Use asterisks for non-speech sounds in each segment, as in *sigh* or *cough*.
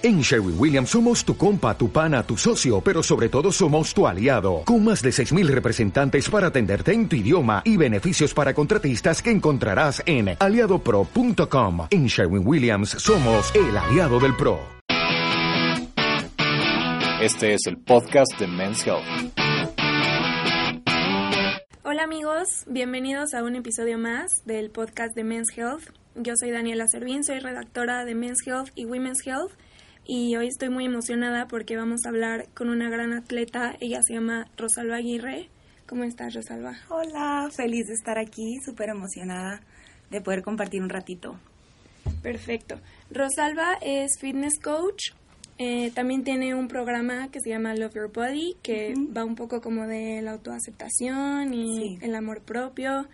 En Sherwin Williams somos tu compa, tu pana, tu socio, pero sobre todo somos tu aliado, con más de 6.000 representantes para atenderte en tu idioma y beneficios para contratistas que encontrarás en aliadopro.com. En Sherwin Williams somos el aliado del PRO. Este es el podcast de Men's Health. Hola amigos, bienvenidos a un episodio más del podcast de Men's Health. Yo soy Daniela Servín, soy redactora de Men's Health y Women's Health y hoy estoy muy emocionada porque vamos a hablar con una gran atleta. Ella se llama Rosalba Aguirre. ¿Cómo estás, Rosalba? Hola, feliz de estar aquí, súper emocionada de poder compartir un ratito. Perfecto. Rosalba es fitness coach. Eh, también tiene un programa que se llama Love Your Body, que va un poco como de la autoaceptación y el amor propio.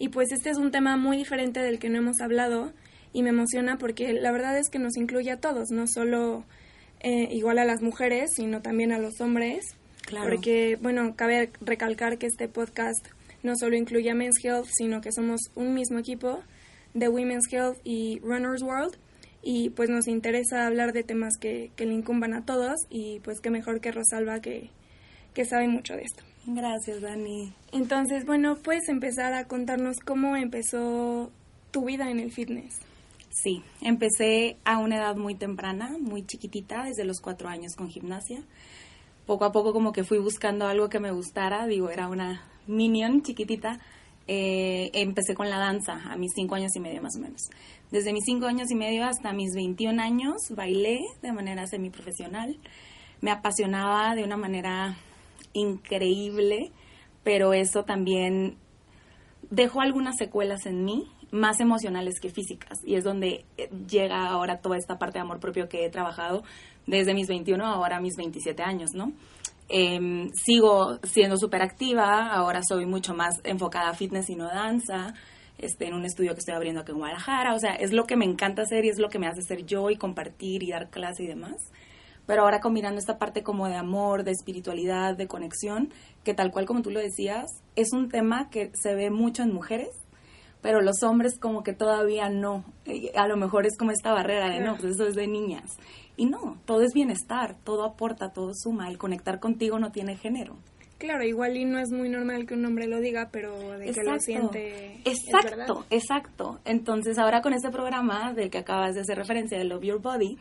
Y pues este es un tema muy diferente del que no hemos hablado y me emociona porque la verdad es que nos incluye a todos, no solo eh, igual a las mujeres, sino también a los hombres. Claro. Porque, bueno, cabe recalcar que este podcast no solo incluye a Men's Health, sino que somos un mismo equipo de Women's Health y Runners World. Y pues nos interesa hablar de temas que, que le incumban a todos y pues qué mejor que Rosalba que, que sabe mucho de esto. Gracias, Dani. Entonces, bueno, puedes empezar a contarnos cómo empezó tu vida en el fitness. Sí, empecé a una edad muy temprana, muy chiquitita, desde los cuatro años con gimnasia. Poco a poco como que fui buscando algo que me gustara, digo, era una minion chiquitita. Eh, empecé con la danza a mis cinco años y medio más o menos. Desde mis cinco años y medio hasta mis 21 años bailé de manera semiprofesional. Me apasionaba de una manera increíble, pero eso también dejó algunas secuelas en mí más emocionales que físicas. Y es donde eh, llega ahora toda esta parte de amor propio que he trabajado desde mis 21 ahora mis 27 años, ¿no? Em, sigo siendo súper activa, ahora soy mucho más enfocada a fitness y no danza, este, en un estudio que estoy abriendo aquí en Guadalajara, o sea, es lo que me encanta hacer y es lo que me hace ser yo y compartir y dar clase y demás. Pero ahora combinando esta parte como de amor, de espiritualidad, de conexión, que tal cual como tú lo decías, es un tema que se ve mucho en mujeres pero los hombres como que todavía no. A lo mejor es como esta barrera de no, pues eso es de niñas. Y no, todo es bienestar, todo aporta, todo suma. El conectar contigo no tiene género. Claro, igual y no es muy normal que un hombre lo diga, pero de que lo siente. Exacto, exacto. Entonces, ahora con este programa del que acabas de hacer referencia, de Love Your Body,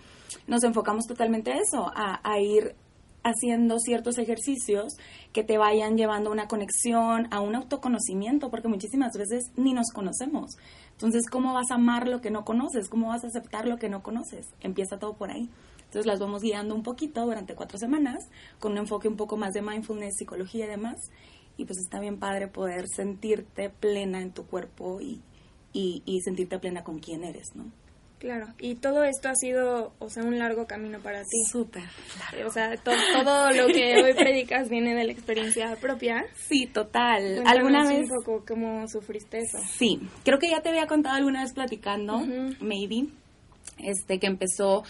nos enfocamos totalmente a eso, a, a ir haciendo ciertos ejercicios que te vayan llevando a una conexión, a un autoconocimiento, porque muchísimas veces ni nos conocemos. Entonces, ¿cómo vas a amar lo que no conoces? ¿Cómo vas a aceptar lo que no conoces? Empieza todo por ahí. Entonces las vamos guiando un poquito durante cuatro semanas, con un enfoque un poco más de mindfulness, psicología y demás. Y pues está bien padre poder sentirte plena en tu cuerpo y, y, y sentirte plena con quién eres, ¿no? Claro, y todo esto ha sido, o sea, un largo camino para ti. Súper. O sea, todo lo que hoy predicas viene de la experiencia propia. Sí, total. ¿Alguna vez? un poco cómo sufriste eso? Sí, creo que ya te había contado alguna vez platicando, maybe, este, que empezó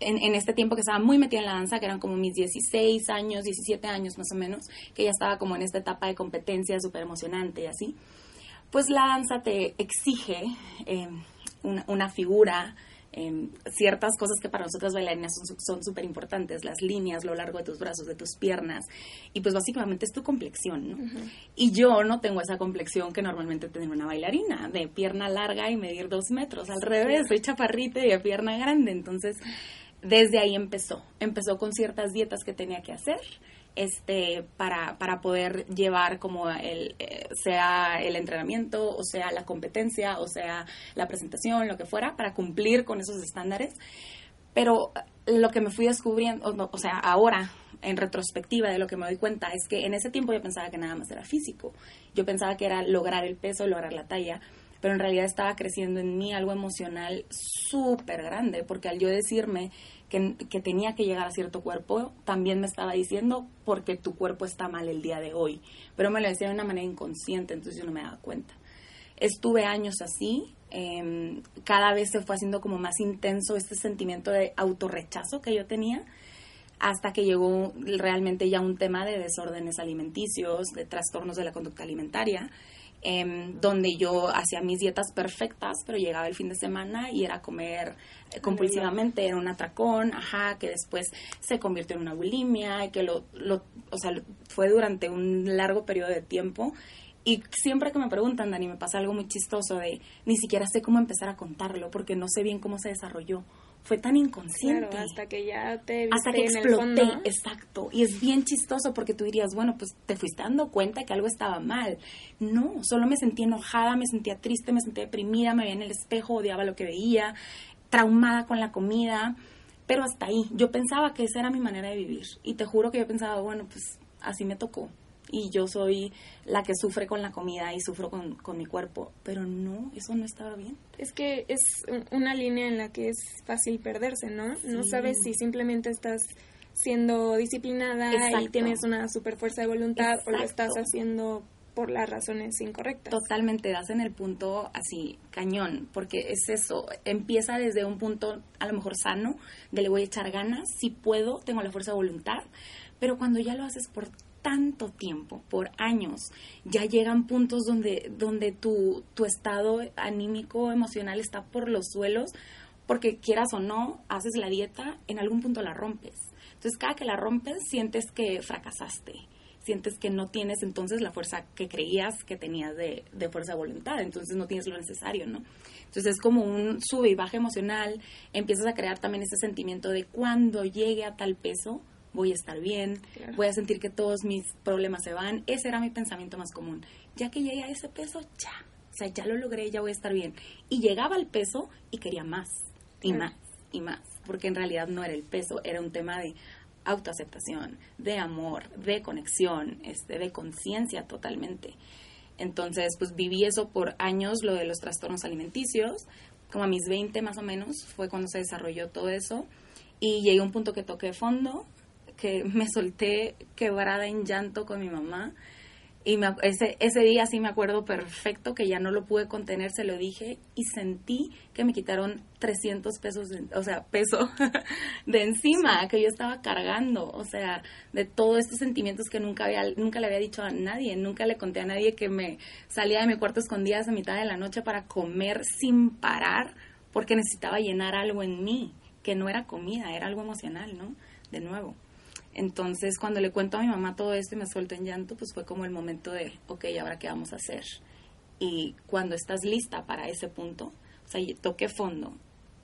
en, en, este tiempo que estaba muy metida en la danza, que eran como mis 16 años, 17 años más o menos, que ya estaba como en esta etapa de competencia súper emocionante y así. Pues la danza te exige... Eh, una, figura, em, ciertas cosas que para nosotras bailarinas son súper importantes, las líneas, lo largo de tus brazos, de tus piernas, y pues básicamente es tu complexión, ¿no? Y yo no tengo esa complexión que normalmente tiene una bailarina, de pierna larga y medir dos metros, al revés, soy chaparrita y de pierna grande, entonces desde ahí empezó, empezó con ciertas dietas que tenía que hacer, este para, para poder llevar como el eh, sea el entrenamiento o sea la competencia o sea la presentación lo que fuera para cumplir con esos estándares. Pero lo que me fui descubriendo o, o sea ahora en retrospectiva de lo que me doy cuenta es que en ese tiempo yo pensaba que nada más era físico. Yo pensaba que era lograr el peso lograr la talla pero en realidad estaba creciendo en mí algo emocional súper grande, porque al yo decirme que, que, tenía que llegar a cierto cuerpo, también me estaba diciendo porque tu cuerpo está mal el día de hoy, pero me lo decía de una manera inconsciente, entonces yo no me daba cuenta. Estuve años así, eh, cada vez se fue haciendo como más intenso este sentimiento de autorrechazo que yo tenía, hasta que llegó realmente ya un tema de desórdenes alimenticios, de trastornos de la conducta alimentaria, Em, donde yo hacía mis dietas perfectas, pero llegaba el fin de semana y era comer eh, compulsivamente, era un atracón, ajá, que después se convirtió en una bulimia, que lo, lo, o sea, fue durante un largo periodo de tiempo. Y siempre que me preguntan, Dani, me pasa algo muy chistoso de ni siquiera sé cómo empezar a contarlo porque no sé bien cómo se desarrolló fue tan inconsciente. hasta que ya te Hasta que exploté, exacto. Y es bien chistoso porque tú dirías, bueno, pues te fuiste dando cuenta que algo estaba mal. No, solo me sentía enojada, me sentía triste, me sentía deprimida, me veía en el espejo, odiaba lo que veía, traumada con la comida. Pero hasta ahí, yo pensaba que esa era mi manera de vivir. Y te juro que yo pensaba, bueno, pues así me tocó y yo soy la que sufre con la comida y sufro con, con, mi cuerpo, pero no, eso no estaba bien. Es que es una línea en la que es fácil perderse, ¿no? No sabes si simplemente estás siendo disciplinada y tienes una super fuerza de voluntad o lo estás haciendo por las razones incorrectas. Totalmente, das en el punto así, cañón, porque es eso, empieza desde un punto a lo mejor sano, de le voy a echar ganas, si puedo, tengo la fuerza de voluntad, pero cuando ya lo haces por tanto tiempo, por años, ya llegan puntos donde, donde tu, tu estado anímico, emocional está por los suelos, porque quieras o no, haces la dieta, en algún punto la rompes. Entonces, cada que la rompes, sientes que fracasaste, sientes que no tienes entonces la fuerza que creías que tenías de, de fuerza de voluntad, entonces no tienes lo necesario, ¿no? Entonces es como un sube y baja emocional, empiezas a crear también ese sentimiento de cuando llegue a tal peso, voy a estar bien, voy a sentir que todos mis problemas se van. Ese era mi pensamiento más común. Ya que llegué a ese peso, ya. O sea, ya lo logré, ya voy a estar bien. Y llegaba al peso y quería más, y más, y más. Porque en realidad no era el peso, era un tema de autoaceptación, de amor, de conexión, este, de conciencia totalmente. Entonces, pues viví eso por años, lo de los trastornos alimenticios. Como a mis 20 más o menos fue cuando se desarrolló todo eso. Y llegué a un punto que toqué fondo, que me solté quebrada en llanto con mi mamá. Y ese, ese día sí me acuerdo perfecto que ya no lo pude contener, se lo dije y sentí que me quitaron 300 pesos, o sea, peso *laughs* de encima que yo estaba cargando, o sea, de todos estos sentimientos que nunca, había, nunca le había dicho a nadie, nunca le conté a nadie que me salía de mi cuarto escondidas a mitad de la noche para comer sin parar porque necesitaba llenar algo en mí, que no era comida, era algo emocional, ¿no? De nuevo. Entonces, cuando le cuento a mi mamá todo esto y me suelto en llanto, pues fue como el momento de, ok, ¿ahora qué vamos a hacer? Y cuando estás lista para ese punto, o sea, toqué fondo,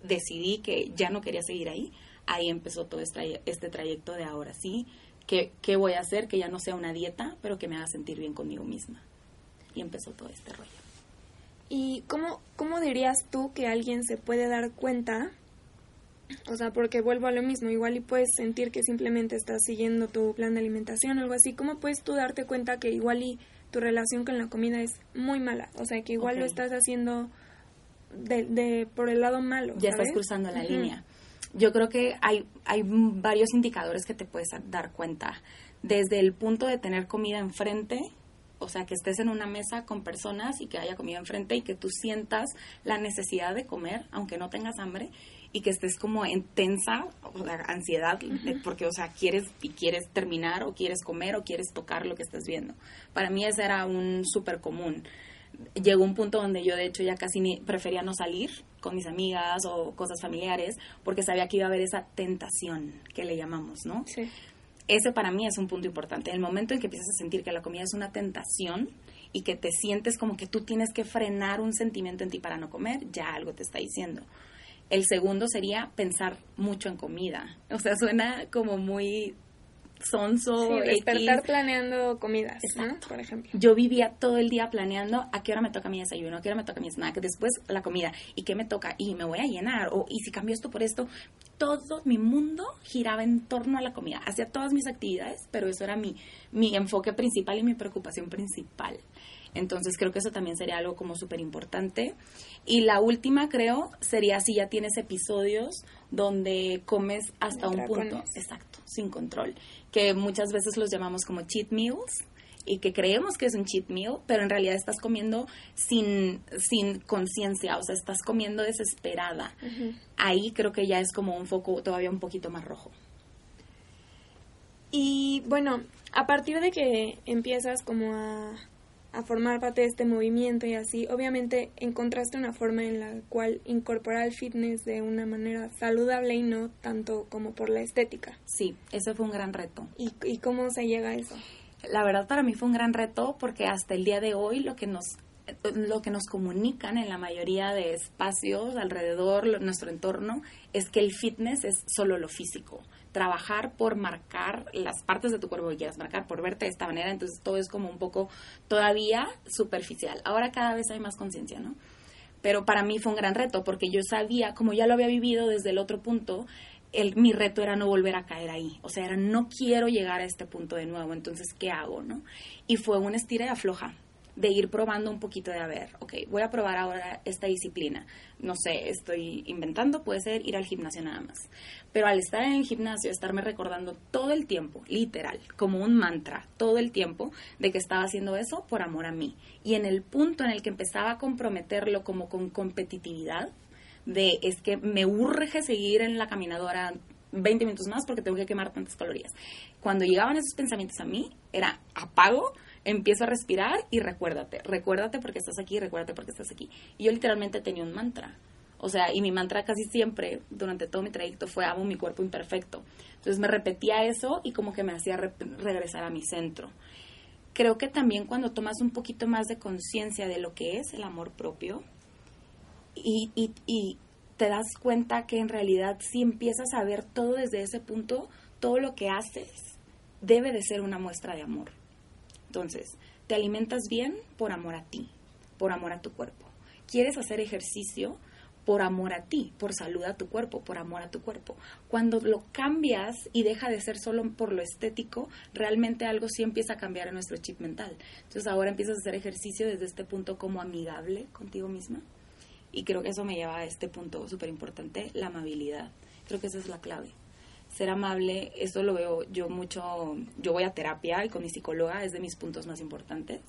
decidí que ya no quería seguir ahí, ahí empezó todo este, este trayecto de ahora sí, ¿qué, ¿qué voy a hacer? Que ya no sea una dieta, pero que me haga sentir bien conmigo misma. Y empezó todo este rollo. ¿Y cómo, cómo dirías tú que alguien se puede dar cuenta o sea, porque vuelvo a lo mismo, igual y puedes sentir que simplemente estás siguiendo tu plan de alimentación o algo así. ¿Cómo puedes tú darte cuenta que igual y tu relación con la comida es muy mala? O sea, que igual lo estás haciendo de, de, por el lado malo. Ya estás cruzando la línea. Yo creo que hay, hay varios indicadores que te puedes dar cuenta. Desde el punto de tener comida enfrente, o sea, que estés en una mesa con personas y que haya comida enfrente y que tú sientas la necesidad de comer, aunque no tengas hambre y que estés como en tensa o ansiedad, porque, o sea, quieres y quieres terminar o quieres comer o quieres tocar lo que estás viendo. Para mí ese era un súper común. Llegó un punto donde yo de hecho ya casi ni prefería no salir con mis amigas o cosas familiares porque sabía que iba a haber esa tentación que le llamamos, ¿no? Sí. Ese para mí es un punto importante. El momento en que empiezas a sentir que la comida es una tentación y que te sientes como que tú tienes que frenar un sentimiento en ti para no comer, ya algo te está diciendo. El segundo sería pensar mucho en comida. O sea, suena como muy sonso. Sí, despertar planeando comidas, Por ejemplo. Yo vivía todo el día planeando a qué hora me toca mi desayuno, a qué hora me toca mi snack, después la comida, y qué me toca, y me voy a llenar, o y si cambio esto por esto. Todo mi mundo giraba en torno a la comida. Hacía todas mis actividades, pero eso era mi, mi enfoque principal y mi preocupación principal. Entonces creo que eso también sería algo como súper importante. Y la última creo sería si ya tienes episodios donde comes hasta un punto, exacto, sin control, que muchas veces los llamamos como cheat meals y que creemos que es un cheat meal, pero en realidad estás comiendo sin, sin conciencia, o sea, estás comiendo desesperada. Ahí creo que ya es como un foco todavía un poquito más rojo. Y bueno, a partir de que empiezas como a a formar parte de este movimiento y así, obviamente encontraste una forma en la cual incorporar el fitness de una manera saludable y no tanto como por la estética. Sí, ese fue un gran reto. ¿Y, y cómo se llega a eso? La verdad para mí fue un gran reto porque hasta el día de hoy lo que nos lo que nos comunican en la mayoría de espacios alrededor nuestro entorno es que el fitness es solo lo físico trabajar por marcar las partes de tu cuerpo que quieras marcar, por verte de esta manera, entonces todo es como un poco todavía superficial. Ahora cada vez hay más conciencia, ¿no? Pero para mí fue un gran reto porque yo sabía, como ya lo había vivido desde el otro punto, el, mi reto era no volver a caer ahí. O sea, era no quiero llegar a este punto de nuevo, entonces, ¿qué hago, no? Y fue un estira y afloja de ir probando un poquito de, a ver, ok, voy a probar ahora esta disciplina. No sé, estoy inventando, puede ser ir al gimnasio nada más. Pero al estar en el gimnasio, estarme recordando todo el tiempo, literal, como un mantra, todo el tiempo, de que estaba haciendo eso por amor a mí. Y en el punto en el que empezaba a comprometerlo como con competitividad, de es que me urge seguir en la caminadora 20 minutos más porque tengo que quemar tantas calorías. Cuando llegaban esos pensamientos a mí, era apago, empiezo a respirar y recuérdate, recuérdate porque estás aquí, recuérdate porque estás aquí. Y yo literalmente tenía un mantra. O sea, y mi mantra casi siempre, durante todo mi trayecto, fue amo mi cuerpo imperfecto. Entonces me repetía eso y como que me hacía regresar a mi centro. Creo que también cuando tomas un poquito más de conciencia de lo que es el amor propio y, y, y te das cuenta que en realidad si empiezas a ver todo desde ese punto, todo lo que haces debe de ser una muestra de amor. Entonces, te alimentas bien por amor a ti, por amor a tu cuerpo. ¿Quieres hacer ejercicio? por amor a ti, por salud a tu cuerpo, por amor a tu cuerpo. Cuando lo cambias y deja de ser solo por lo estético, realmente algo sí empieza a cambiar en nuestro chip mental. Entonces ahora empiezas a hacer ejercicio desde este punto como amigable contigo misma. Y creo que eso me lleva a este punto súper importante, la amabilidad. Creo que esa es la clave ser amable, eso lo veo yo mucho, yo voy a terapia y con mi psicóloga es de mis puntos más importantes.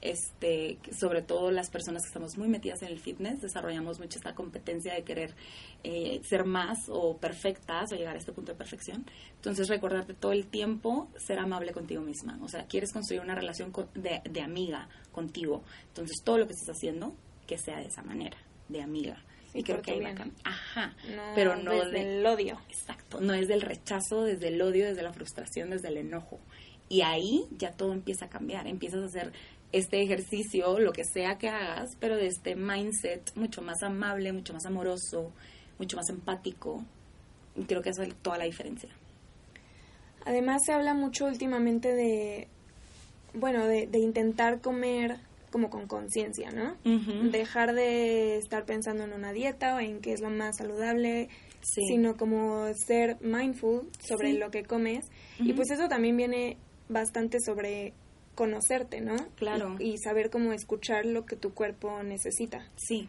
Este, sobre todo las personas que estamos muy metidas en el fitness, desarrollamos mucho esta competencia de querer eh, ser más o perfectas o llegar a este punto de perfección. Entonces, recordarte todo el tiempo ser amable contigo misma. O sea, quieres construir una relación de, de amiga contigo. Entonces, todo lo que estés haciendo, que sea de esa manera, de amiga y creo que ahí Ajá, pero no desde el odio. Exacto, no es del rechazo, desde el odio, desde la frustración, desde el enojo. Y ahí ya todo empieza a cambiar, empiezas a hacer este ejercicio, lo que sea que hagas, pero de este mindset mucho más amable, mucho más amoroso, mucho más empático. Y creo que eso es toda la diferencia. Además se habla mucho últimamente de, bueno, de, de intentar comer como con conciencia, ¿no? Dejar de estar pensando en una dieta o en qué es lo más saludable, sino como ser mindful sobre lo que comes. Y pues eso también viene bastante sobre conocerte, ¿no? Claro. Y, saber cómo escuchar lo que tu cuerpo necesita. Sí.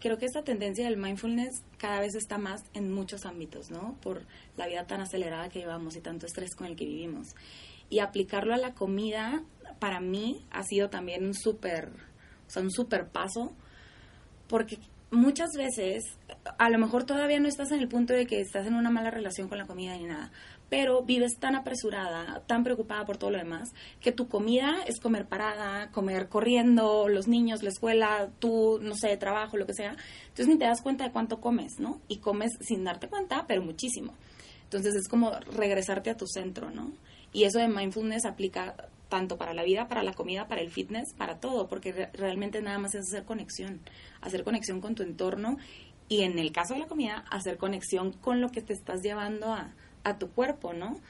Creo que esta tendencia del mindfulness cada vez está más en muchos ámbitos, ¿no? Por la vida tan acelerada que llevamos y tanto estrés con el que vivimos. Y aplicarlo a la comida para mí ha sido también un súper, o sea, un súper paso, porque muchas veces, a lo mejor todavía no estás en el punto de que estás en una mala relación con la comida ni nada, pero vives tan apresurada, tan preocupada por todo lo demás, que tu comida es comer parada, comer corriendo, los niños, la escuela, tú, no sé, trabajo, lo que sea. Entonces ni te das cuenta de cuánto comes, ¿no? Y comes sin darte cuenta, pero muchísimo. Entonces es como regresarte a tu centro, ¿no? Y eso de mindfulness aplica tanto para la vida, para la comida, para el fitness, para todo, porque realmente nada más es hacer conexión, hacer conexión con tu entorno y en el caso de la comida, hacer conexión con lo que te estás llevando a, a tu cuerpo, ¿no?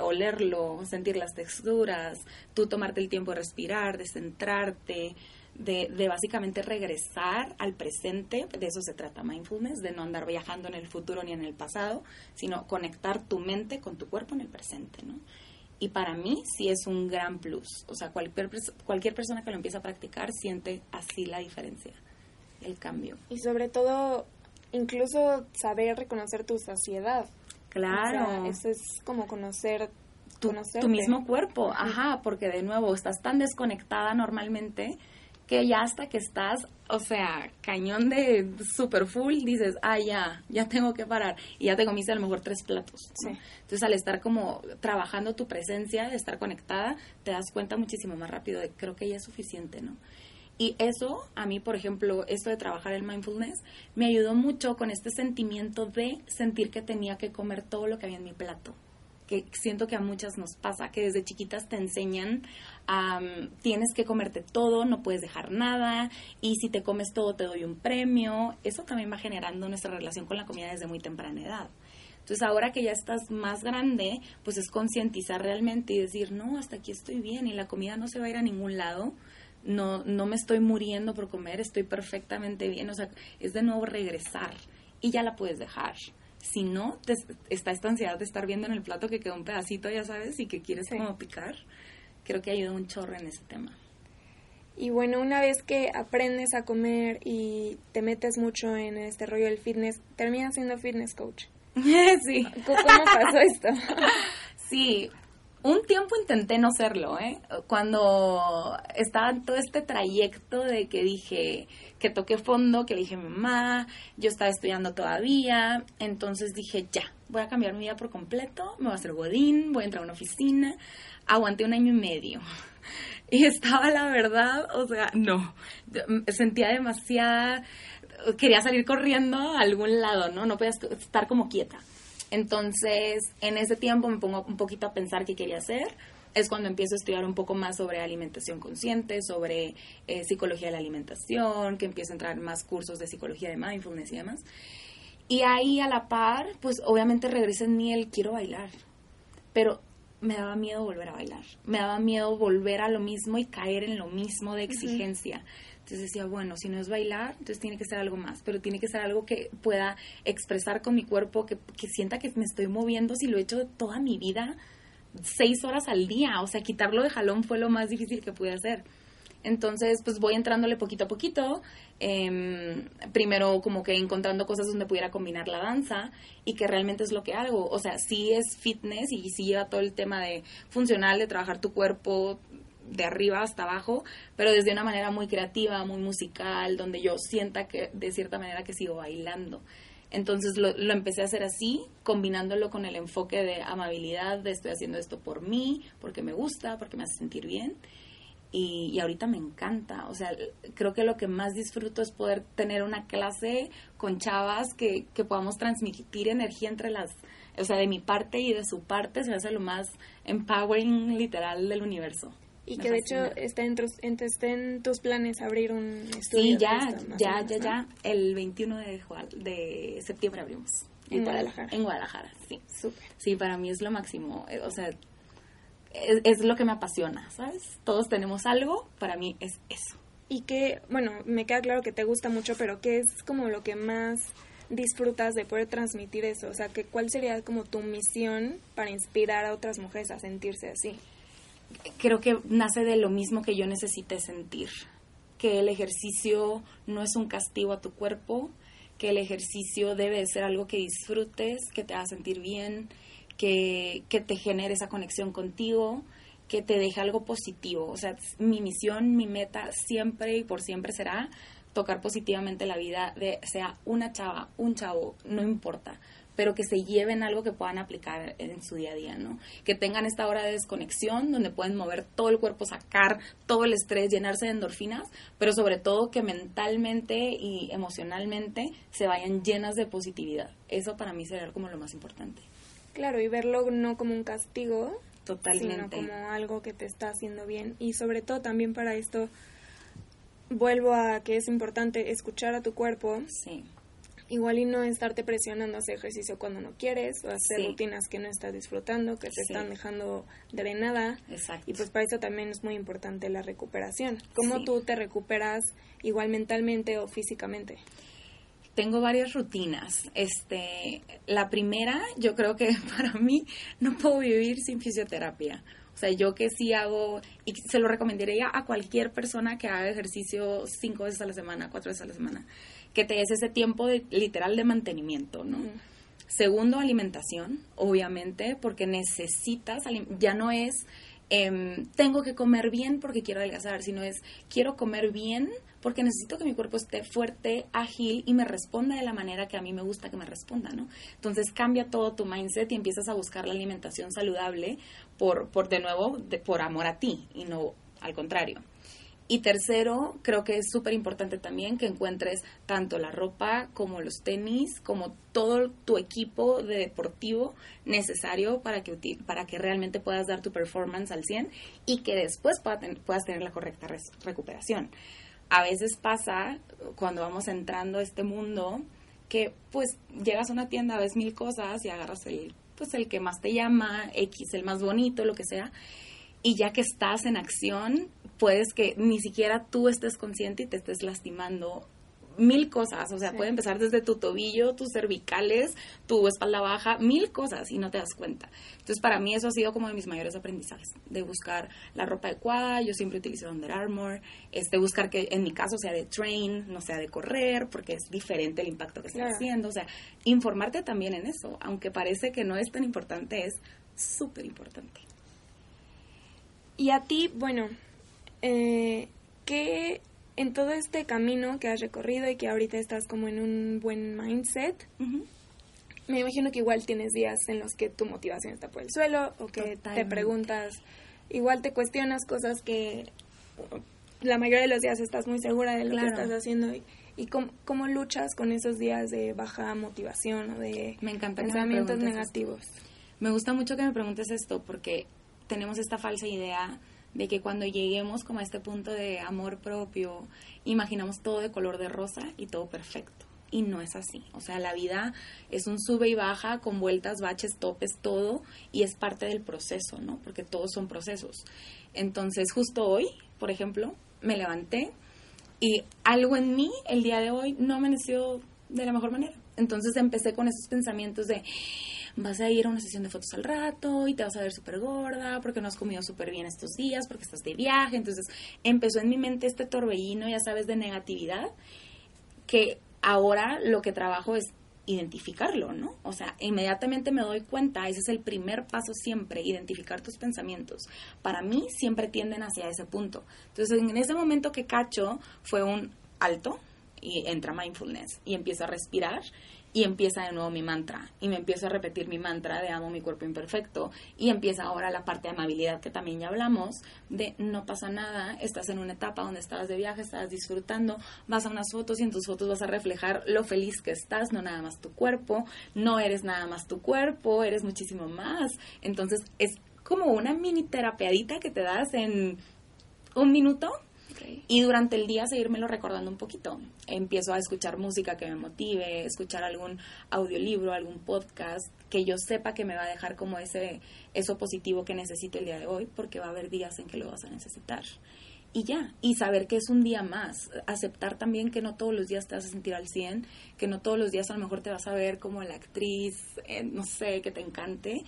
olerlo, sentir las texturas, tú tomarte el tiempo de respirar, de centrarte, de, de, básicamente regresar al presente, de eso se trata mindfulness, de no andar viajando en el futuro ni en el pasado, sino conectar tu mente con tu cuerpo en el presente, ¿no? Y para mí sí es un gran plus. O sea, cualquier, cualquier persona que lo empieza a practicar siente así la diferencia, el cambio. Y sobre todo, incluso saber reconocer tu saciedad. Claro. eso es como conocer tu, tu mismo cuerpo. Ajá, porque de nuevo estás tan desconectada normalmente que ya hasta que estás, o sea, cañón de super full, dices, ah, ya, ya tengo que parar. Y ya te comiste a lo mejor tres platos. Entonces, al estar como trabajando tu presencia, de estar conectada, te das cuenta muchísimo más rápido de creo que ya es suficiente, ¿no? Y eso, a mí, por ejemplo, esto de trabajar el mindfulness, me ayudó mucho con este sentimiento de sentir que tenía que comer todo lo que había en mi plato que siento que a muchas nos pasa, que desde chiquitas te enseñan, tienes que comerte todo, no puedes dejar nada, y si te comes todo te doy un premio. Eso también va generando nuestra relación con la comida desde muy temprana edad. Entonces ahora que ya estás más grande, pues es concientizar realmente y decir, no, hasta aquí estoy bien y la comida no se va a ir a ningún lado, no, no me estoy muriendo por comer, estoy perfectamente bien, o sea, es de nuevo regresar y ya la puedes dejar. Si no, está esta ansiedad de estar viendo en el plato que quedó un pedacito, ya sabes, y que quieres como picar. Creo que ayuda un chorro en ese tema. Y bueno, una vez que aprendes a comer y te metes mucho en este rollo del fitness, terminas siendo fitness coach. *laughs* sí. ¿Cómo pasó esto? *laughs* sí, un tiempo intenté no serlo, ¿eh? Cuando estaba en todo este trayecto de que dije que toqué fondo, que dije mamá, yo estaba estudiando todavía, entonces dije ya, voy a cambiar mi vida por completo, me voy a hacer godín, voy a entrar a una oficina, aguanté un año y medio. *laughs* Y estaba la verdad, o sea, no, sentía demasiada, quería salir corriendo a algún lado, ¿no? No podía estar como quieta. Entonces, en ese tiempo me pongo un poquito a pensar qué quería hacer. Es cuando empiezo a estudiar un poco más sobre alimentación consciente, sobre eh, psicología de la alimentación, que empiezo a entrar en más cursos de psicología de mindfulness y demás. Y ahí a la par, pues obviamente regresé en mí el quiero bailar. Pero me daba miedo volver a bailar. Me daba miedo volver a lo mismo y caer en lo mismo de exigencia. Entonces decía, bueno, si no es bailar, entonces tiene que ser algo más, pero tiene que ser algo que pueda expresar con mi cuerpo, que, sienta que me estoy moviendo si lo he hecho toda mi vida, seis horas al día. O sea, quitarlo de jalón fue lo más difícil que pude hacer. Entonces, pues voy entrándole poquito a poquito. Em, primero, como que encontrando cosas donde pudiera combinar la danza y que realmente es lo que hago. O sea, sí es fitness y sí lleva todo el tema de funcional, de trabajar tu cuerpo, de arriba hasta abajo, pero desde una manera muy creativa, muy musical, donde yo sienta que de cierta manera que sigo bailando. Entonces lo, lo, empecé a hacer así, combinándolo con el enfoque de amabilidad, de estoy haciendo esto por mí, porque me gusta, porque me hace sentir bien. Y, ahorita me encanta, o sea, creo que lo que más disfruto es poder tener una clase con chavas que, que podamos transmitir energía entre las, o sea, de mi parte y de su parte, se hace lo más empowering literal del universo. Y que de hecho está en, tus, en tus planes abrir un estudio. Sí, ya, ya, ya, ya. El 21 de, de septiembre abrimos. En Guadalajara. En Guadalajara, sí. Súper. Sí, para mí es lo máximo. Eh, o sea, es, es, lo que me apasiona, ¿sabes? Todos tenemos algo, para mí es eso. Y que, bueno, me queda claro que te gusta mucho, pero ¿qué es como lo que más disfrutas de poder transmitir eso? O sea, que ¿cuál sería como tu misión para inspirar a otras mujeres a sentirse así? Creo que nace de lo mismo que yo necesité sentir, que el ejercicio no es un castigo a tu cuerpo, que el ejercicio debe de ser algo que disfrutes, que te haga sentir bien, que, que te genere esa conexión contigo, que te deje algo positivo. O sea, mi misión, mi meta siempre y por siempre será tocar positivamente la vida de sea una chava, un chavo, no importa pero que se lleven algo que puedan aplicar en su día a día, ¿no? Que tengan esta hora de desconexión donde pueden mover todo el cuerpo, sacar todo el estrés, llenarse de endorfinas, pero sobre todo que mentalmente y emocionalmente se vayan llenas de positividad. Eso para mí sería como lo más importante. Claro, y verlo no como un castigo, totalmente, sino como algo que te está haciendo bien y sobre todo también para esto vuelvo a que es importante escuchar a tu cuerpo. Sí Igual y no estarte presionando a hacer ejercicio cuando no quieres o hacer rutinas que no estás disfrutando, que te están dejando drenada. Exacto. Y pues para eso también es muy importante la recuperación. ¿Cómo tú te recuperas igual mentalmente o físicamente? Tengo varias rutinas. Este, la primera, yo creo que *laughs* para mí no puedo vivir sin fisioterapia. O sea, yo que sí hago, y se lo recomendaría a cualquier persona que haga ejercicio cinco veces a la semana, cuatro veces a la semana que te des ese tiempo de, literal de mantenimiento, ¿no? Segundo, alimentación, obviamente, porque necesitas, ya no es em, tengo que comer bien porque quiero adelgazar, sino es quiero comer bien porque necesito que mi cuerpo esté fuerte, ágil y me responda de la manera que a mí me gusta que me responda, ¿no? Entonces cambia todo tu mindset y empiezas a buscar la alimentación saludable por, por de nuevo, por amor a ti y no al contrario. Y tercero, creo que es súper importante también que encuentres tanto la ropa como los tenis, como todo tu equipo de deportivo necesario para que, para que realmente puedas dar tu performance al 100 y que después puedas tener la correcta recuperación. A veces pasa cuando vamos entrando a este mundo que pues llegas a una tienda, ves mil cosas y agarras el, pues el que más te llama, X, el más bonito, lo que sea, y ya que estás en acción, puedes que ni siquiera tú estés consciente y te estés lastimando mil cosas, o sea, puede empezar desde tu tobillo, tus cervicales, tu espalda baja, mil cosas y no te das cuenta. Entonces, para mí eso ha sido como de mis mayores aprendizajes, de buscar la ropa adecuada, yo siempre utilizo Under Armour, este, buscar que en mi caso sea de train, no sea de correr, porque es diferente el impacto que está haciendo, o sea, informarte también en eso, aunque parece que no es tan importante, es súper importante. Y a ti, bueno, eh, ¿qué en todo este camino que has recorrido y que ahorita estás como en un buen mindset? Me imagino que igual tienes días en los que tu motivación está por el suelo o que te preguntas, igual te cuestionas cosas que la mayoría de los días estás muy segura de lo que estás haciendo y, y cómo, luchas con esos días de baja motivación o de me pensamientos negativos. Me gusta mucho que me preguntes esto porque tenemos esta falsa idea de que cuando lleguemos como a este punto de amor propio, imaginamos todo de color de rosa y todo perfecto. Y no es así. O sea, la vida es un sube y baja con vueltas, baches, topes, todo. Y es parte del proceso, ¿no? Porque todos son procesos. Entonces, justo hoy, por ejemplo, me levanté y algo en mí el día de hoy no amaneció de la mejor manera. Entonces empecé con esos pensamientos de vas a ir a una sesión de fotos al rato y te vas a ver súper gorda porque no has comido súper bien estos días, porque estás de viaje. Entonces empezó en mi mente este torbellino, ya sabes, de negatividad, que ahora lo que trabajo es identificarlo, ¿no? O sea, inmediatamente me doy cuenta, ese es el primer paso siempre, identificar tus pensamientos. Para mí siempre tienden hacia ese punto. Entonces, en ese momento que cacho fue un alto y entra mindfulness y empiezo a respirar y empieza de nuevo mi mantra y me empiezo a repetir mi mantra de amo mi cuerpo imperfecto y empieza ahora la parte de amabilidad que también ya hablamos de no pasa nada, estás en una etapa donde estás de viaje, estás disfrutando, vas a unas fotos y en tus fotos vas a reflejar lo feliz que estás, no nada más tu cuerpo, no eres nada más tu cuerpo, eres muchísimo más. Entonces es como una mini terapeadita que te das en un minuto y durante el día seguírmelo recordando un poquito. Empiezo a escuchar música que me motive, escuchar algún audiolibro, algún podcast que yo sepa que me va a dejar como ese eso positivo que necesito el día de hoy, porque va a haber días en que lo vas a necesitar. Y ya, y saber que es un día más, aceptar también que no todos los días te vas a sentir al 100, que no todos los días a lo mejor te vas a ver como la actriz, eh, no sé, que te encante,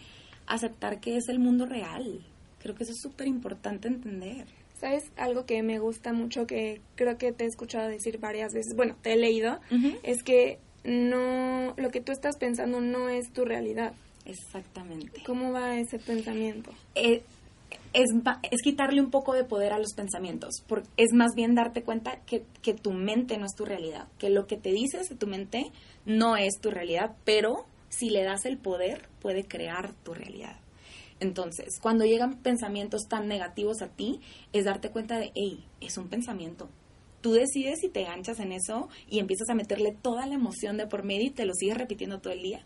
aceptar que es el mundo real. Creo que eso es súper importante entender. ¿Sabes? Algo que me gusta mucho, que creo que te he escuchado decir varias veces, bueno, te he leído, es que no, lo que tú estás pensando no es tu realidad. Exactamente. ¿Cómo va ese pensamiento? Eh, es, es, quitarle un poco de poder a los pensamientos, porque es más bien darte cuenta que, que tu mente no es tu realidad, que lo que te dices de tu mente no es tu realidad, pero si le das el poder, puede crear tu realidad. Entonces, cuando llegan pensamientos tan negativos a ti, es darte cuenta de, hey, es un pensamiento. Tú decides si te ganchas en eso y empiezas a meterle toda la emoción de por medio y te lo sigues repitiendo todo el día.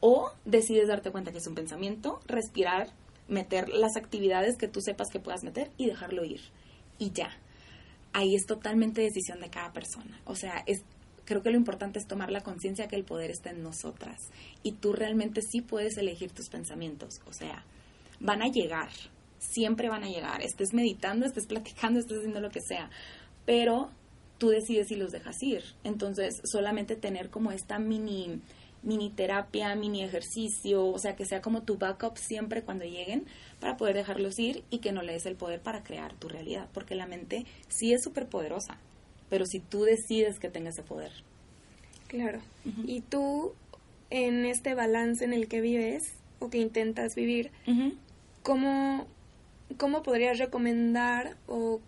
O decides darte cuenta que es un pensamiento, respirar, meter las actividades que tú sepas que puedas meter y dejarlo ir. Y ya. Ahí es totalmente decisión de cada persona. O sea, es, creo que lo importante es tomar la conciencia que el poder está en nosotras. Y tú realmente sí puedes elegir tus pensamientos. O sea, van a llegar, siempre van a llegar, estés meditando, estés platicando, estés haciendo lo que sea, pero tú decides si los dejas ir. Entonces, solamente tener como esta mini mini terapia, mini ejercicio, o sea, que sea como tu backup siempre cuando lleguen para poder dejarlos ir y que no le des el poder para crear tu realidad, porque la mente sí es súper poderosa, pero si tú decides que tenga ese poder. Claro. Y tú, en este balance en el que vives o que intentas vivir, ¿cómo ¿cómo podrías recomendar o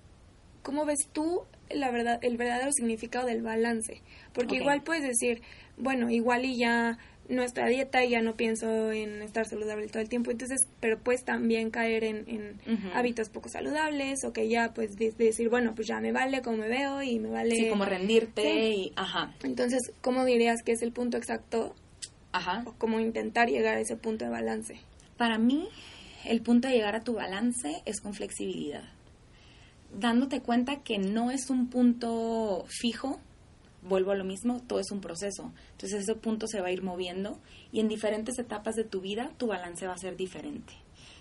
cómo ves tú la verdad, el verdadero significado del balance? Porque igual puedes decir, bueno, igual y ya nuestra dieta y ya no pienso en estar saludable todo el tiempo. Entonces, pero puedes también caer en, hábitos poco saludables o que ya pues decir, bueno, pues ya me vale como me veo y me vale... Sí, como rendirte y... Ajá. Entonces, ¿cómo dirías que es el punto exacto? Ajá. O cómo intentar llegar a ese punto de balance. Para mí, el punto de llegar a tu balance es con flexibilidad. Dándote cuenta que no es un punto fijo, vuelvo a lo mismo, todo es un proceso. Entonces ese punto se va a ir moviendo y en diferentes etapas de tu vida tu balance va a ser diferente.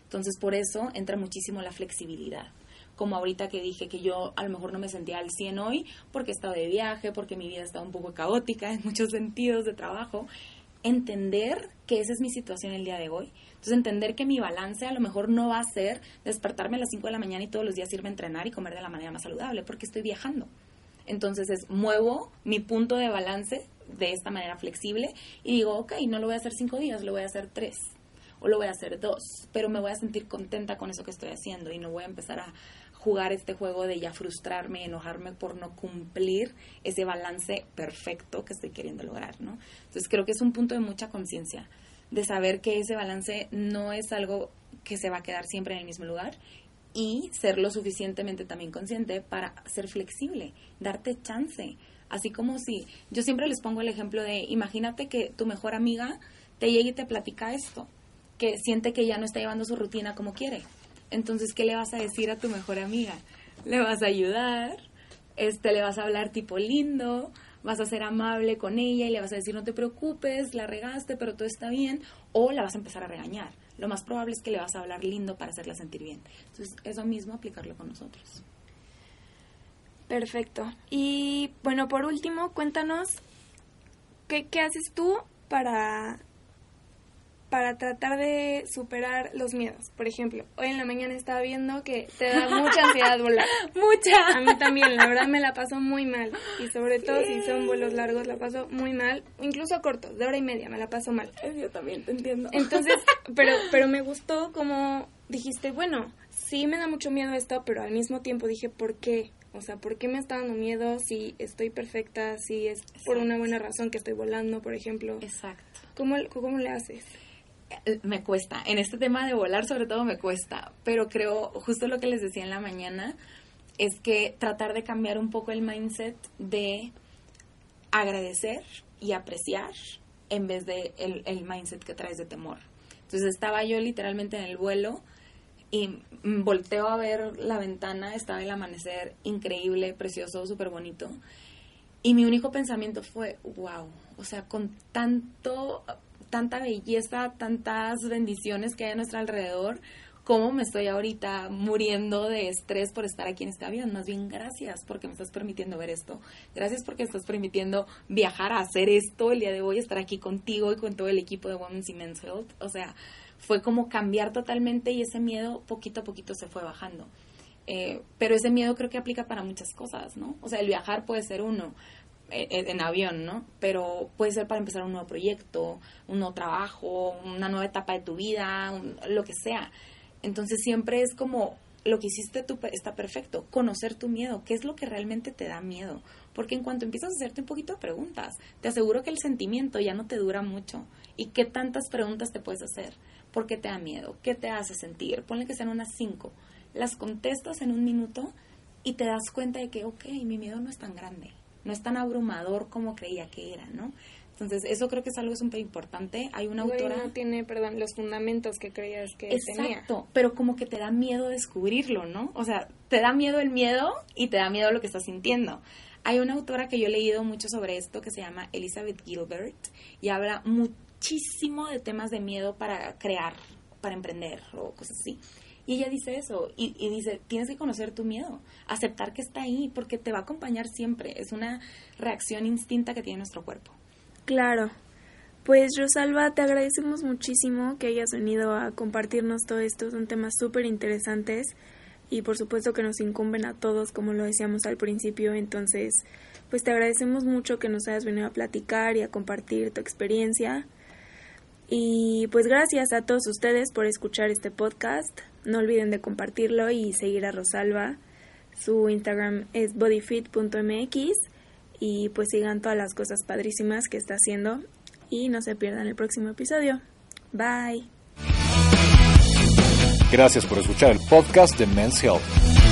Entonces por eso entra muchísimo la flexibilidad. Como ahorita que dije que yo a lo mejor no me sentía al 100 hoy porque estaba de viaje, porque mi vida estaba un poco caótica en muchos sentidos de trabajo. Entender que esa es mi situación el día de hoy. Entonces entender que mi balance a lo mejor no va a ser despertarme a las 5 de la mañana y todos los días irme a entrenar y comer de la manera más saludable porque estoy viajando. Entonces es, muevo mi punto de balance de esta manera flexible y digo, ok, no lo voy a hacer cinco días, lo voy a hacer tres o lo voy a hacer dos, pero me voy a sentir contenta con eso que estoy haciendo y no voy a empezar a jugar este juego de ya frustrarme, enojarme por no cumplir ese balance perfecto que estoy queriendo lograr, ¿no? Entonces creo que es un punto de mucha conciencia, de saber que ese balance no es algo que se va a quedar siempre en el mismo lugar y ser lo suficientemente también consciente para ser flexible, darte chance. Así como si, yo siempre les pongo el ejemplo de, imagínate que tu mejor amiga te llegue y te platica esto, que siente que ya no está llevando su rutina como quiere. Entonces, ¿qué le vas a decir a tu mejor amiga? Le vas a ayudar, este, le vas a hablar tipo lindo, vas a ser amable con ella y le vas a decir no te preocupes, la regaste, pero todo está bien, o la vas a empezar a regañar lo más probable es que le vas a hablar lindo para hacerla sentir bien. Entonces, eso mismo aplicarlo con nosotros. Perfecto. Y bueno, por último, cuéntanos, ¿qué, qué haces tú para para tratar de superar los miedos. Por ejemplo, hoy en la mañana estaba viendo que te da mucha ansiedad volar. *laughs* mucha. A mí también, la verdad me la paso muy mal. Y sobre todo si son vuelos largos, la paso muy mal. Incluso cortos, de hora y media, me la paso mal. Yo también te entiendo. Entonces, *laughs* pero, pero me gustó como dijiste, bueno, sí me da mucho miedo esto, pero al mismo tiempo dije, ¿por qué? O sea, ¿por qué me está dando miedo si estoy perfecta, si es por una buena razón que estoy volando, por ejemplo? Exacto. ¿Cómo, cómo le haces? Me cuesta. En este tema de volar sobre todo me cuesta, pero creo justo lo que les decía en la mañana es que tratar de cambiar un poco el mindset de agradecer y apreciar en vez de el, el mindset que traes de temor. Entonces estaba yo literalmente en el vuelo y volteo a ver la ventana, estaba el amanecer increíble, precioso, súper bonito. Y mi único pensamiento fue, wow, o sea, con tanto tanta belleza, tantas bendiciones que hay a nuestro alrededor, cómo me estoy ahorita muriendo de estrés por estar aquí en este avión. Más bien, gracias porque me estás permitiendo ver esto. Gracias porque estás permitiendo viajar a hacer esto el día de hoy, estar aquí contigo y con todo el equipo de Women's y Men's Health. O sea, fue como cambiar totalmente y ese miedo poquito a poquito se fue bajando. Eh, pero ese miedo creo que aplica para muchas cosas, ¿no? O sea, el viajar puede ser uno, en avión, ¿no? Pero puede ser para empezar un nuevo proyecto, un nuevo trabajo, una nueva etapa de tu vida, lo que sea. Entonces siempre es como lo que hiciste tú está perfecto, conocer tu miedo, qué es lo que realmente te da miedo, porque en cuanto empiezas a hacerte un poquito de preguntas, te aseguro que el sentimiento ya no te dura mucho. ¿Y qué tantas preguntas te puedes hacer? ¿Por qué te da miedo? ¿Qué te hace sentir? Ponle que sean unas cinco. Las contestas en un minuto y te das cuenta de que, ok, mi miedo no es tan grande no es tan abrumador como creía que era, ¿no? Entonces, eso creo que es algo súper importante. Hay una autora... No tiene, perdón, los fundamentos que creías que tenía. Exacto, pero como que te da miedo descubrirlo, ¿no? O sea, te da miedo el miedo y te da miedo lo que estás sintiendo. Hay una autora que yo he leído mucho sobre esto que se llama Elizabeth Gilbert y habla muchísimo de temas de miedo para crear, para emprender o cosas así. Y ella dice eso, y, dice, tienes que conocer tu miedo, aceptar que está ahí, porque te va a acompañar siempre, es una reacción instinta que tiene nuestro cuerpo. Claro. Pues Rosalba, te agradecemos muchísimo que hayas venido a compartirnos todo esto, son temas súper interesantes y por supuesto que nos incumben a todos, como lo decíamos al principio, entonces pues te agradecemos mucho que nos hayas venido a platicar y a compartir tu experiencia. Y pues gracias a todos ustedes por escuchar este podcast. No olviden de compartirlo y seguir a Rosalba. Su Instagram es bodyfit.mx y pues sigan todas las cosas padrísimas que está haciendo y no se pierdan el próximo episodio. Bye. Gracias por escuchar el podcast de Men's Health.